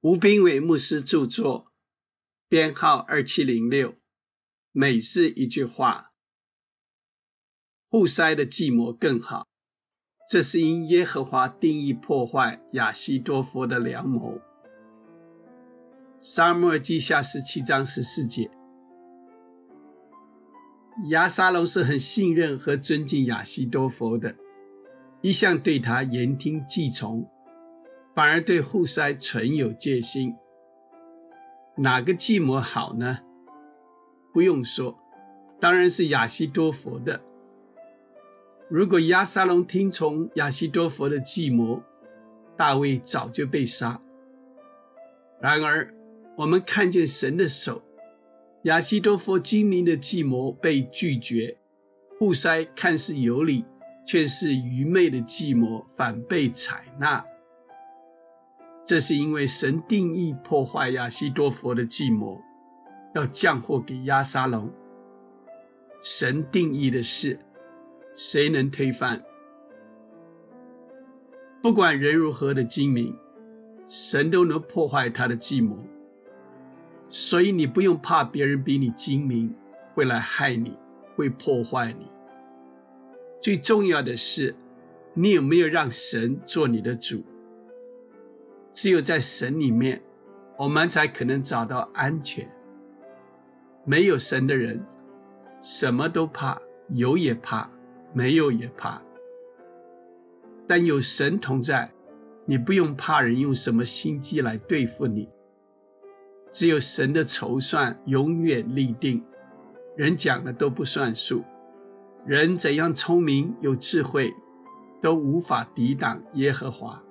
吴斌伟牧师著作，编号二七零六。每是一句话，户筛的寂寞更好。这是因耶和华定义破坏亚西多佛的良谋。沙漠记下十七章十四节，亚沙龙是很信任和尊敬亚西多佛的，一向对他言听计从，反而对户筛存有戒心。哪个计谋好呢？不用说，当然是亚西多佛的。如果亚沙龙听从亚西多佛的计谋，大卫早就被杀。然而，我们看见神的手，亚西多佛精明的计谋被拒绝，户筛看似有理，却是愚昧的计谋反被采纳。这是因为神定义破坏亚西多佛的计谋，要降祸给亚沙龙。神定义的事。谁能推翻？不管人如何的精明，神都能破坏他的计谋。所以你不用怕别人比你精明，会来害你，会破坏你。最重要的是，你有没有让神做你的主？只有在神里面，我们才可能找到安全。没有神的人，什么都怕，有也怕。没有也怕，但有神同在，你不用怕人用什么心机来对付你。只有神的筹算永远立定，人讲的都不算数。人怎样聪明有智慧，都无法抵挡耶和华。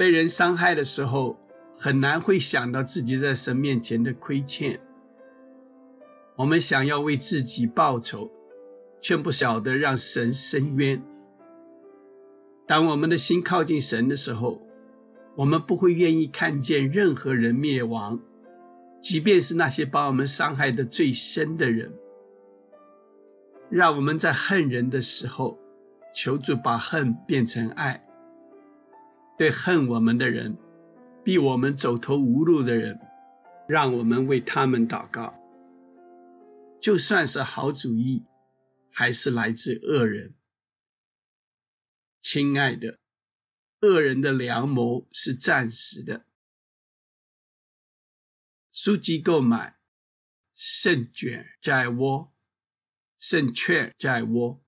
被人伤害的时候，很难会想到自己在神面前的亏欠。我们想要为自己报仇。却不晓得让神伸冤。当我们的心靠近神的时候，我们不会愿意看见任何人灭亡，即便是那些把我们伤害的最深的人。让我们在恨人的时候，求主把恨变成爱。对恨我们的人，逼我们走投无路的人，让我们为他们祷告。就算是好主意。还是来自恶人，亲爱的，恶人的良谋是暂时的。书籍购买，胜卷在握，胜券在握。